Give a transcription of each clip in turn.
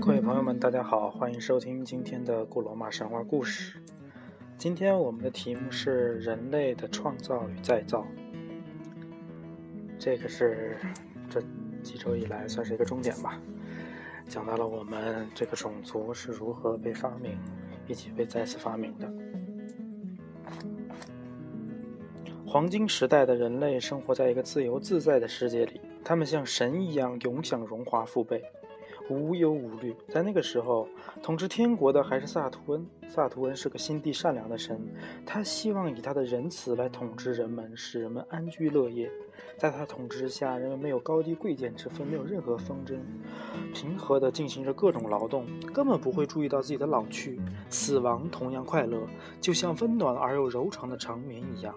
各位朋友们，大家好，欢迎收听今天的古罗马神话故事。今天我们的题目是人类的创造与再造。这个是这几周以来算是一个重点吧，讲到了我们这个种族是如何被发明以及被再次发明的。黄金时代的人类生活在一个自由自在的世界里，他们像神一样，永享荣华富贵。无忧无虑，在那个时候，统治天国的还是萨图恩。萨图恩是个心地善良的神，他希望以他的仁慈来统治人们，使人们安居乐业。在他统治下，人们没有高低贵贱之分，没有任何纷争，平和地进行着各种劳动，根本不会注意到自己的老去。死亡同样快乐，就像温暖而又柔长的长眠一样。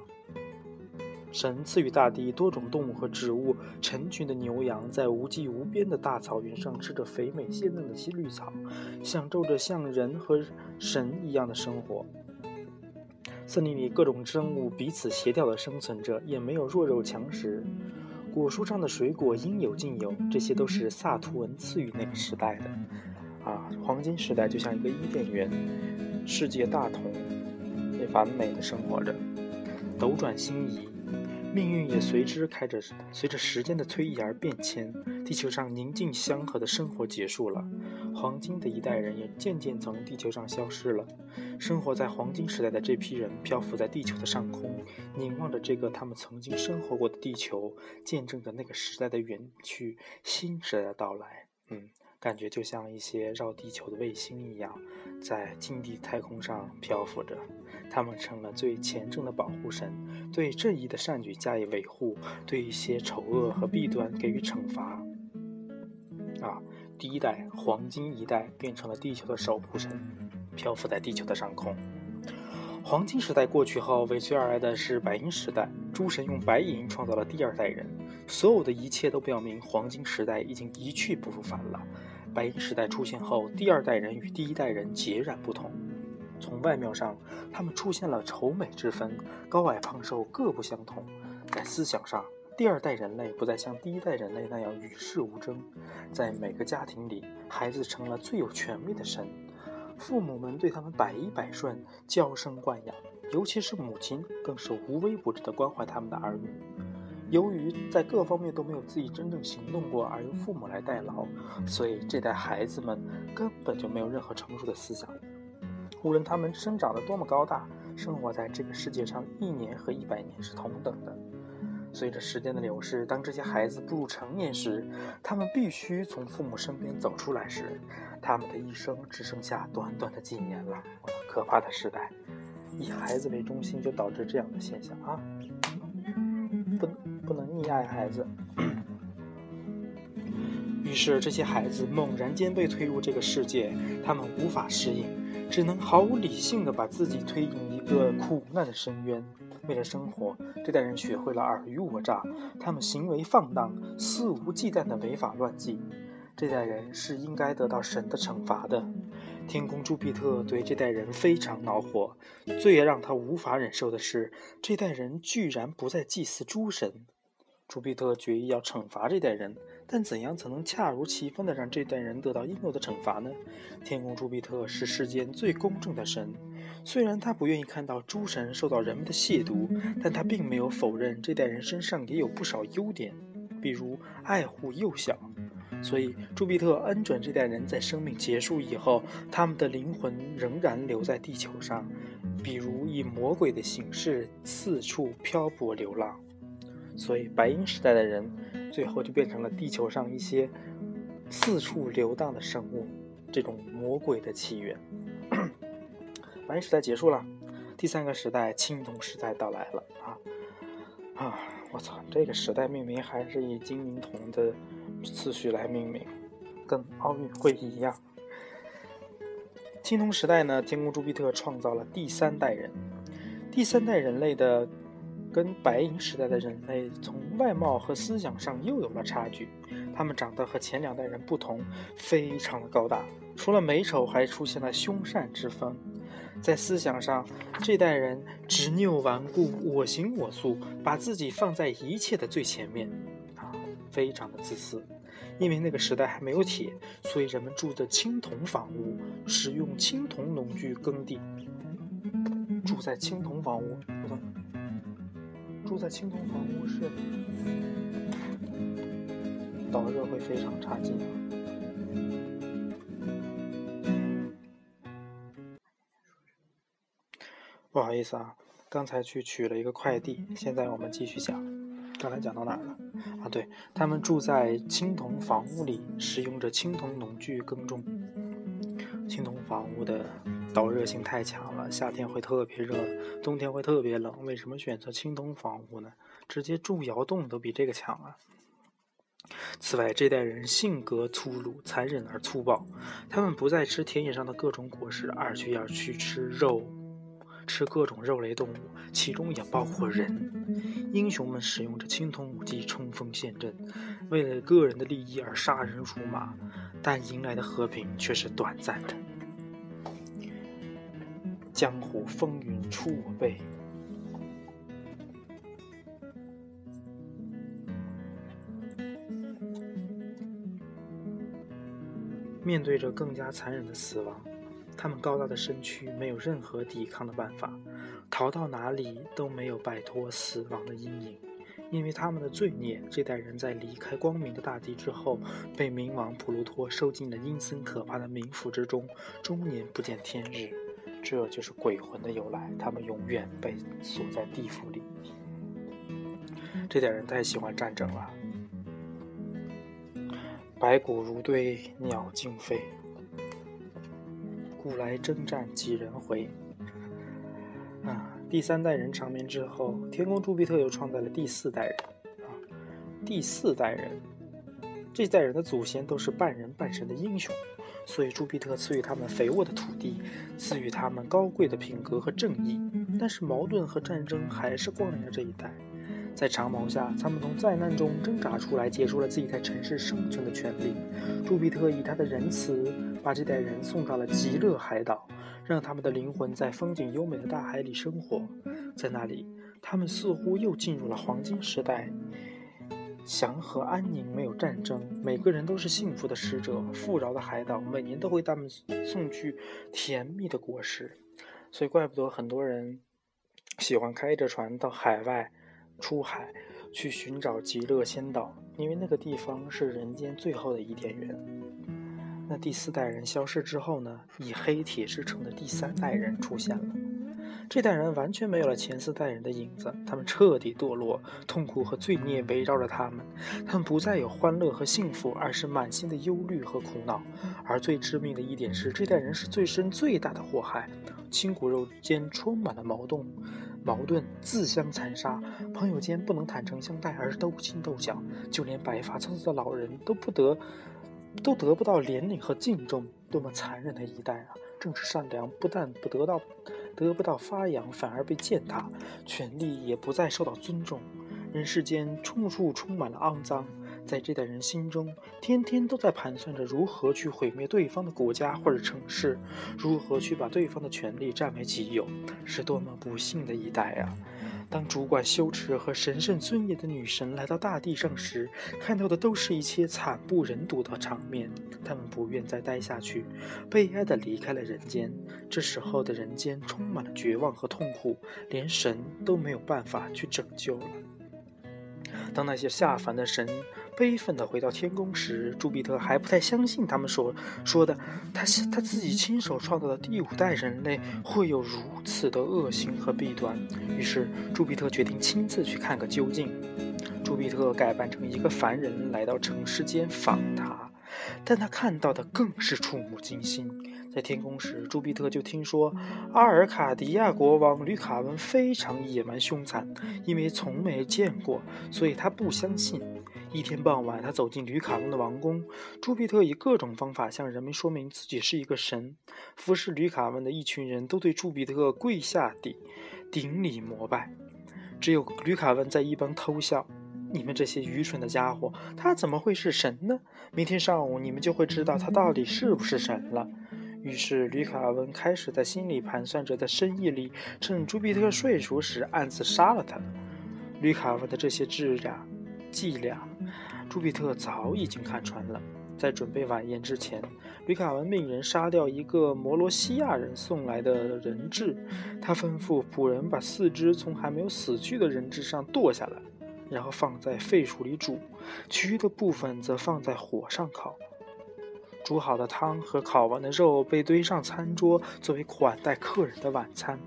神赐予大地多种动物和植物，成群的牛羊在无际无边的大草原上吃着肥美鲜嫩的新绿草，享受着像人和神一样的生活。森林里各种生物彼此协调地生存着，也没有弱肉强食。果树上的水果应有尽有，这些都是萨图恩赐予那个时代的。啊，黄金时代就像一个伊甸园，世界大同，也完美的生活着，斗转星移。命运也随之开着，随着时间的推移而变迁。地球上宁静祥和的生活结束了，黄金的一代人也渐渐从地球上消失了。生活在黄金时代的这批人漂浮在地球的上空，凝望着这个他们曾经生活过的地球，见证着那个时代的远去，新时代的到来。嗯。感觉就像一些绕地球的卫星一样，在近地太空上漂浮着。他们成了最虔诚的保护神，对正义的善举加以维护，对一些丑恶和弊端给予惩罚。啊，第一代黄金一代变成了地球的守护神，漂浮在地球的上空。黄金时代过去后，尾随而来的是白银时代。诸神用白银创造了第二代人，所有的一切都表明黄金时代已经一去不复返了。白银时代出现后，第二代人与第一代人截然不同。从外貌上，他们出现了丑美之分，高矮胖瘦各不相同。在思想上，第二代人类不再像第一代人类那样与世无争。在每个家庭里，孩子成了最有权威的神。父母们对他们百依百顺，娇生惯养，尤其是母亲，更是无微不至地关怀他们的儿女。由于在各方面都没有自己真正行动过，而由父母来代劳，所以这代孩子们根本就没有任何成熟的思想。无论他们生长得多么高大，生活在这个世界上，一年和一百年是同等的。随着时间的流逝，当这些孩子步入成年时，他们必须从父母身边走出来时，他们的一生只剩下短短的几年了。可怕的时代，以孩子为中心就导致这样的现象啊！溺爱孩子。于是，这些孩子猛然间被推入这个世界，他们无法适应，只能毫无理性的把自己推进一个苦难的深渊。为了生活，这代人学会了尔虞我诈，他们行为放荡，肆无忌惮的违法乱纪。这代人是应该得到神的惩罚的。天空朱庇特对这代人非常恼火，最让他无法忍受的是，这代人居然不再祭祀诸神。朱庇特决意要惩罚这代人。但怎样才能恰如其分地让这代人得到应有的惩罚呢？天空朱庇特是世间最公正的神，虽然他不愿意看到诸神受到人们的亵渎，但他并没有否认这代人身上也有不少优点，比如爱护幼小。所以朱庇特恩准这代人在生命结束以后，他们的灵魂仍然留在地球上，比如以魔鬼的形式四处漂泊流浪。所以白银时代的人。最后就变成了地球上一些四处流荡的生物，这种魔鬼的起源。白银时代结束了，第三个时代青铜时代到来了啊啊！我操，这个时代命名还是以金银铜的次序来命名，跟奥运会一样。青铜时代呢，天宫朱庇特创造了第三代人，第三代人类的。跟白银时代的人类从外貌和思想上又有了差距，他们长得和前两代人不同，非常的高大，除了美丑，还出现了凶善之分。在思想上，这代人执拗顽固、我行我素，把自己放在一切的最前面，啊，非常的自私。因为那个时代还没有铁，所以人们住的青铜房屋，使用青铜农具耕地。住在青铜房屋，住在青铜房屋是导热会非常差劲。不好意思啊，刚才去取了一个快递，现在我们继续讲。刚才讲到哪儿了？啊，对他们住在青铜房屋里，使用着青铜农具耕种。青铜房屋的导热性太强了，夏天会特别热，冬天会特别冷。为什么选择青铜房屋呢？直接住窑洞都比这个强啊！此外，这代人性格粗鲁、残忍而粗暴，他们不再吃田野上的各种果实，而却要去吃肉。吃各种肉类动物，其中也包括人。英雄们使用着青铜武器冲锋陷阵，为了个人的利益而杀人如麻，但迎来的和平却是短暂的。江湖风云出我辈。面对着更加残忍的死亡。他们高大的身躯没有任何抵抗的办法，逃到哪里都没有摆脱死亡的阴影。因为他们的罪孽，这代人在离开光明的大地之后，被冥王普鲁托收进了阴森可怕的冥府之中，终年不见天日。这就是鬼魂的由来，他们永远被锁在地府里。这点人太喜欢战争了，白骨如堆，鸟惊飞。古来征战几人回？啊，第三代人长眠之后，天宫朱庇特又创造了第四代人。啊，第四代人，这代人的祖先都是半人半神的英雄，所以朱庇特赐予他们肥沃的土地，赐予他们高贵的品格和正义。但是矛盾和战争还是光临着这一代。在长矛下，他们从灾难中挣扎出来，结束了自己在城市生存的权利。朱庇特以他的仁慈，把这代人送到了极乐海岛，让他们的灵魂在风景优美的大海里生活。在那里，他们似乎又进入了黄金时代，祥和安宁，没有战争，每个人都是幸福的使者。富饶的海岛每年都会他们送去甜蜜的果实，所以怪不得很多人喜欢开着船到海外。出海去寻找极乐仙岛，因为那个地方是人间最后的伊甸园。那第四代人消失之后呢？以黑铁制成的第三代人出现了。这代人完全没有了前四代人的影子，他们彻底堕落，痛苦和罪孽围绕着他们。他们不再有欢乐和幸福，而是满心的忧虑和苦恼。而最致命的一点是，这代人是最深最大的祸害，亲骨肉间充满了矛盾。矛盾自相残杀，朋友间不能坦诚相待，而是斗心斗角，就连白发苍苍的老人都不得，都得不到怜悯和敬重，多么残忍的一代啊！正是善良不但不得到，得不到发扬，反而被践踏，权力也不再受到尊重，人世间处处充满了肮脏。在这代人心中，天天都在盘算着如何去毁灭对方的国家或者城市，如何去把对方的权利占为己有，是多么不幸的一代啊！当主管羞耻和神圣尊严的女神来到大地上时，看到的都是一些惨不忍睹的场面。他们不愿再待下去，悲哀地离开了人间。这时候的人间充满了绝望和痛苦，连神都没有办法去拯救了。当那些下凡的神。悲愤地回到天宫时，朱庇特还不太相信他们所说的，他他自己亲手创造的第五代人类会有如此的恶行和弊端。于是，朱庇特决定亲自去看个究竟。朱庇特改扮成一个凡人，来到城市间访他，但他看到的更是触目惊心。在天宫时，朱庇特就听说阿尔卡迪亚国王吕卡文非常野蛮凶残，因为从没见过，所以他不相信。一天傍晚，他走进吕卡翁的王宫。朱庇特以各种方法向人们说明自己是一个神。服侍吕卡文的一群人都对朱庇特跪下顶顶礼膜拜，只有吕卡文在一旁偷笑：“你们这些愚蠢的家伙，他怎么会是神呢？明天上午你们就会知道他到底是不是神了。”于是吕卡文开始在心里盘算着，在深夜里趁朱庇特睡熟时暗自杀了他。吕卡文的这些伎俩，伎俩，朱庇特早已经看穿了。在准备晚宴之前，吕卡文命人杀掉一个摩罗西亚人送来的人质。他吩咐仆人把四肢从还没有死去的人质上剁下来，然后放在沸水里煮，其余的部分则放在火上烤。煮好的汤和烤完的肉被堆上餐桌，作为款待客人的晚餐。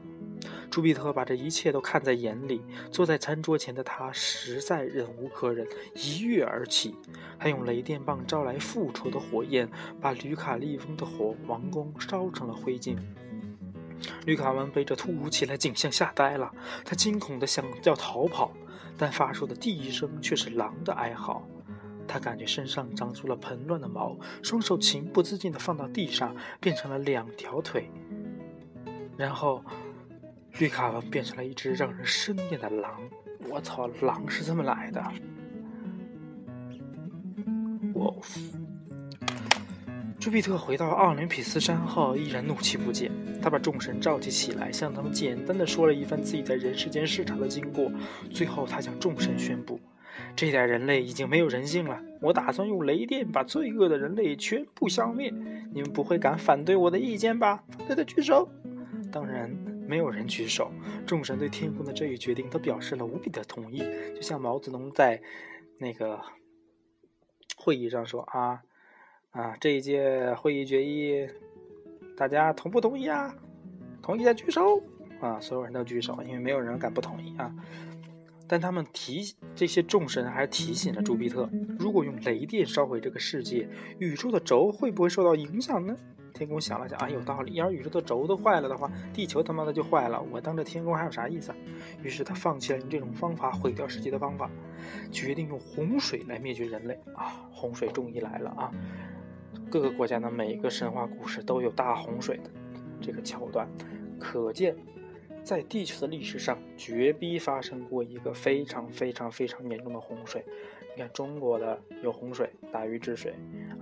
朱庇特把这一切都看在眼里，坐在餐桌前的他实在忍无可忍，一跃而起，还用雷电棒招来复仇的火焰，把吕卡利翁的火王宫烧成了灰烬。吕卡文被这突如其来景象吓呆了，他惊恐地想要逃跑，但发出的第一声却是狼的哀嚎。他感觉身上长出了蓬乱的毛，双手情不自禁地放到地上，变成了两条腿，然后。绿卡文变成了一只让人生厌的狼。我操，狼是这么来的！Wolf。朱庇特回到奥林匹斯山后，依然怒气不减。他把众神召集起来，向他们简单的说了一番自己在人世间视察的经过。最后，他向众神宣布：“这代人类已经没有人性了。我打算用雷电把罪恶的人类全部消灭。你们不会敢反对我的意见吧？反对的举手。当然。”没有人举手，众神对天空的这一决定都表示了无比的同意，就像毛泽东在那个会议上说：“啊啊，这一届会议决议，大家同不同意啊？同意的举手啊！”所有人都举手，因为没有人敢不同意啊。但他们提这些众神还提醒了朱庇特：如果用雷电烧毁这个世界，宇宙的轴会不会受到影响呢？天空想了想，啊，有道理。要是宇宙的轴都坏了的话，地球他妈的就坏了。我当这天空还有啥意思？啊于是他放弃了用这种方法毁掉世界的方法，决定用洪水来灭绝人类。啊，洪水终于来了啊！各个国家的每一个神话故事都有大洪水的这个桥段，可见在地球的历史上绝逼发生过一个非常非常非常严重的洪水。你看中国的有洪水，大禹治水，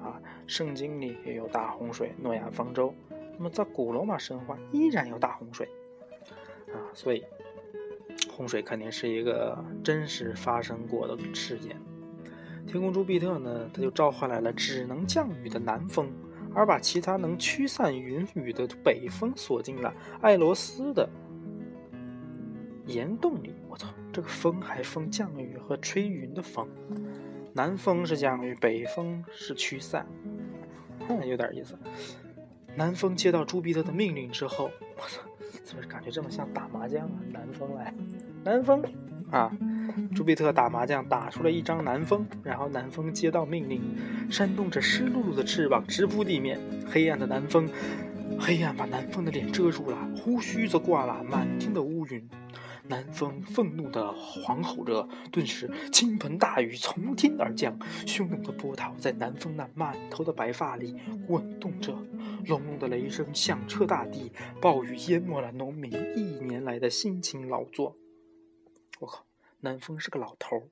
啊，圣经里也有大洪水，诺亚方舟。那么在古罗马神话依然有大洪水，啊，所以洪水肯定是一个真实发生过的事件。天空朱庇特呢，他就召唤来了只能降雨的南风，而把其他能驱散云雨的北风锁进了爱罗斯的岩洞里。我操！这个风还风降雨和吹云的风，南风是降雨，北风是驱散，嗯，有点意思。南风接到朱庇特的命令之后，我操，怎么感觉这么像打麻将啊？南风来，南风啊！朱庇特打麻将打出了一张南风，然后南风接到命令，扇动着湿漉漉的翅膀直扑地面。黑暗的南风，黑暗把南风的脸遮住了，胡须则挂了满天的乌云。南风愤怒地狂吼着，顿时倾盆大雨从天而降，汹涌的波涛在南风那满头的白发里滚动着，隆隆的雷声响彻大地，暴雨淹没了农民一年来的辛勤劳作。我靠，南风是个老头儿，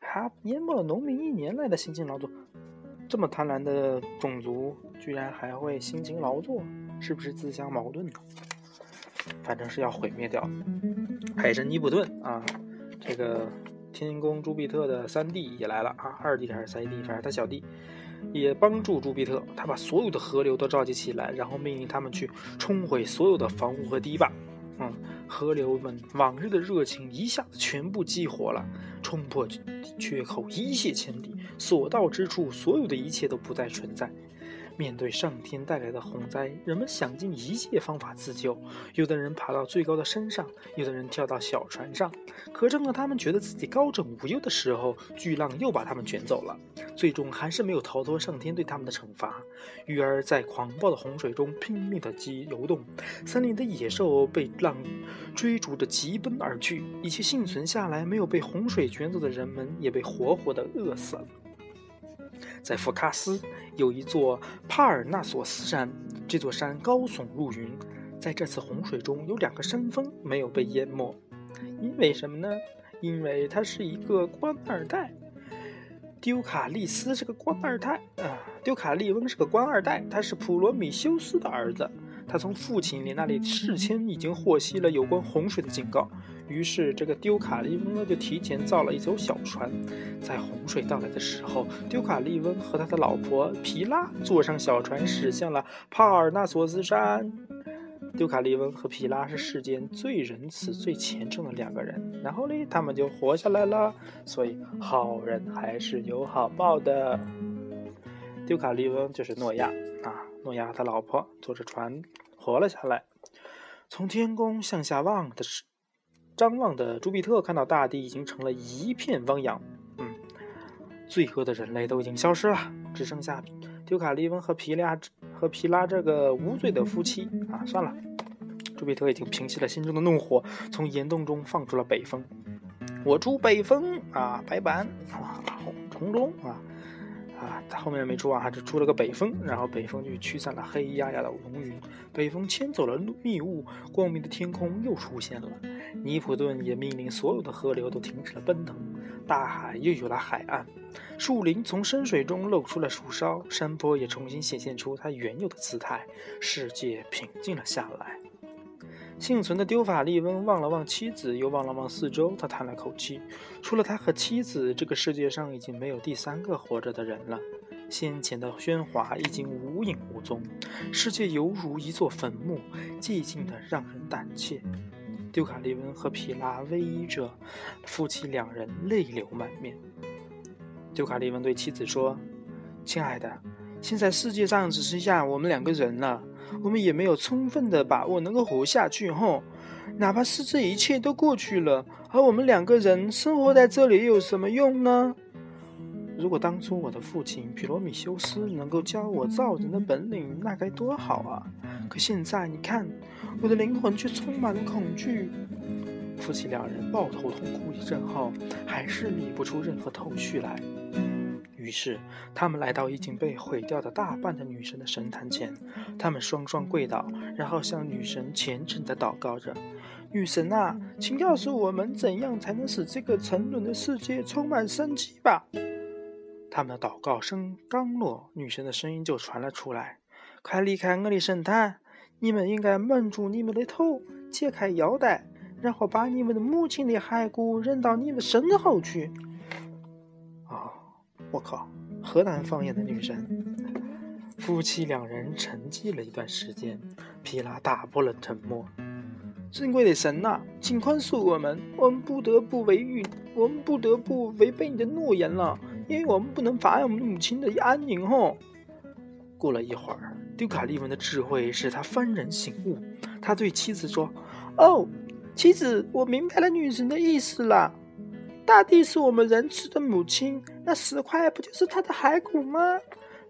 还淹没了农民一年来的辛勤劳作，这么贪婪的种族居然还会辛勤劳作，是不是自相矛盾呢？反正是要毁灭掉。海神尼普顿啊，这个天宫朱庇特的三弟也来了啊，二弟还是三弟，反正他小弟也帮助朱庇特。他把所有的河流都召集起来，然后命令他们去冲毁所有的房屋和堤坝。嗯，河流们往日的热情一下子全部激活了，冲破缺口，一泻千里，所到之处，所有的一切都不再存在。面对上天带来的洪灾，人们想尽一切方法自救。有的人爬到最高的山上，有的人跳到小船上。可正当他们觉得自己高枕无忧的时候，巨浪又把他们卷走了。最终还是没有逃脱上天对他们的惩罚。鱼儿在狂暴的洪水中拼命地激游动，森林的野兽被浪追逐着疾奔而去。一切幸存下来没有被洪水卷走的人们，也被活活地饿死了。在福卡斯有一座帕尔纳索斯山，这座山高耸入云。在这次洪水中，有两个山峰没有被淹没，因为什么呢？因为他是一个官二代。丢卡利斯是个官二代啊，丢卡利翁是个官二代，他是普罗米修斯的儿子。他从父亲那里事先已经获悉了有关洪水的警告，于是这个丢卡利翁呢就提前造了一艘小船，在洪水到来的时候，丢卡利翁和他的老婆皮拉坐上小船驶向了帕尔纳索斯山。丢卡利翁和皮拉是世间最仁慈、最虔诚的两个人，然后呢，他们就活下来了。所以好人还是有好报的。丢卡利翁就是诺亚啊，诺亚他老婆坐着船活了下来。从天空向下望的是张望的朱庇特看到大地已经成了一片汪洋，嗯，罪恶的人类都已经消失了，只剩下丢卡利翁和皮拉和皮拉这个无罪的夫妻啊。算了，朱庇特已经平息了心中的怒火，从岩洞中放出了北风。我出北风啊，白板啊，从中啊。啊，他后面没出啊，还是出了个北风，然后北风就驱散了黑压压的浓云，北风牵走了密雾，光明的天空又出现了。尼普顿也命令所有的河流都停止了奔腾，大海又有了海岸，树林从深水中露出了树梢，山坡也重新显现出它原有的姿态，世界平静了下来。幸存的丢法利翁望了望妻子，又望了望四周，他叹了口气：除了他和妻子，这个世界上已经没有第三个活着的人了。先前的喧哗已经无影无踪，世界犹如一座坟墓，寂静的让人胆怯。丢卡利翁和皮拉偎依着，夫妻两人泪流满面。丢卡利翁对妻子说：“亲爱的，现在世界上只剩下我们两个人了。”我们也没有充分的把握能够活下去，吼！哪怕是这一切都过去了，而我们两个人生活在这里又有什么用呢？如果当初我的父亲皮罗米修斯能够教我造人的本领，那该多好啊！可现在你看，我的灵魂却充满了恐惧。夫妻两人抱头痛哭一阵后，还是理不出任何头绪来。于是，他们来到已经被毁掉的大半的女神的神坛前，他们双双跪倒，然后向女神虔诚地祷告着：“女神啊，请告诉我们，怎样才能使这个沉沦的世界充满生机吧？”他们的祷告声刚落，女神的声音就传了出来：“快离开我的神坛！你们应该蒙住你们的头，解开腰带，然后把你们的母亲的骸骨扔到你们身后去。”啊我靠，河南方言的女神。夫妻两人沉寂了一段时间，皮拉打破了沉默：“尊贵的神呐，请宽恕我们，我们不得不违约，我们不得不违背你的诺言了，因为我们不能妨碍我们母亲的安宁。”吼。过了一会儿，丢卡利文的智慧使他幡然醒悟，他对妻子说：“哦，妻子，我明白了女神的意思了。”大地是我们仁慈的母亲，那石块不就是她的骸骨吗？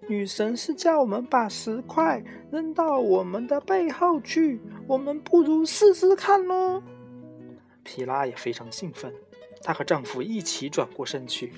女神是叫我们把石块扔到我们的背后去，我们不如试试看喽。皮拉也非常兴奋，她和丈夫一起转过身去，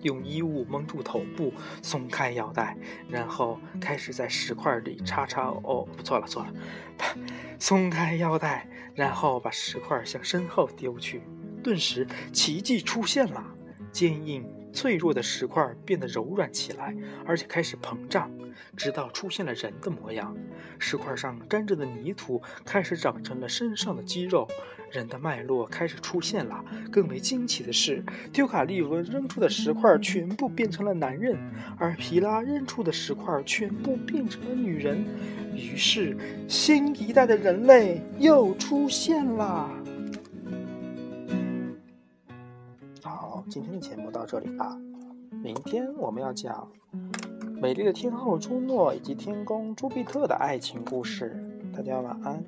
用衣物蒙住头部，松开腰带，然后开始在石块里插插。哦，不错了错了，松开腰带，然后把石块向身后丢去。顿时，奇迹出现了，坚硬脆弱的石块变得柔软起来，而且开始膨胀，直到出现了人的模样。石块上沾着的泥土开始长成了身上的肌肉，人的脉络开始出现了。更为惊奇的是，丢卡利文扔出的石块全部变成了男人，而皮拉扔出的石块全部变成了女人。于是，新一代的人类又出现了。今天的节目到这里吧，明天我们要讲美丽的天后朱诺以及天宫朱庇特的爱情故事，大家晚安。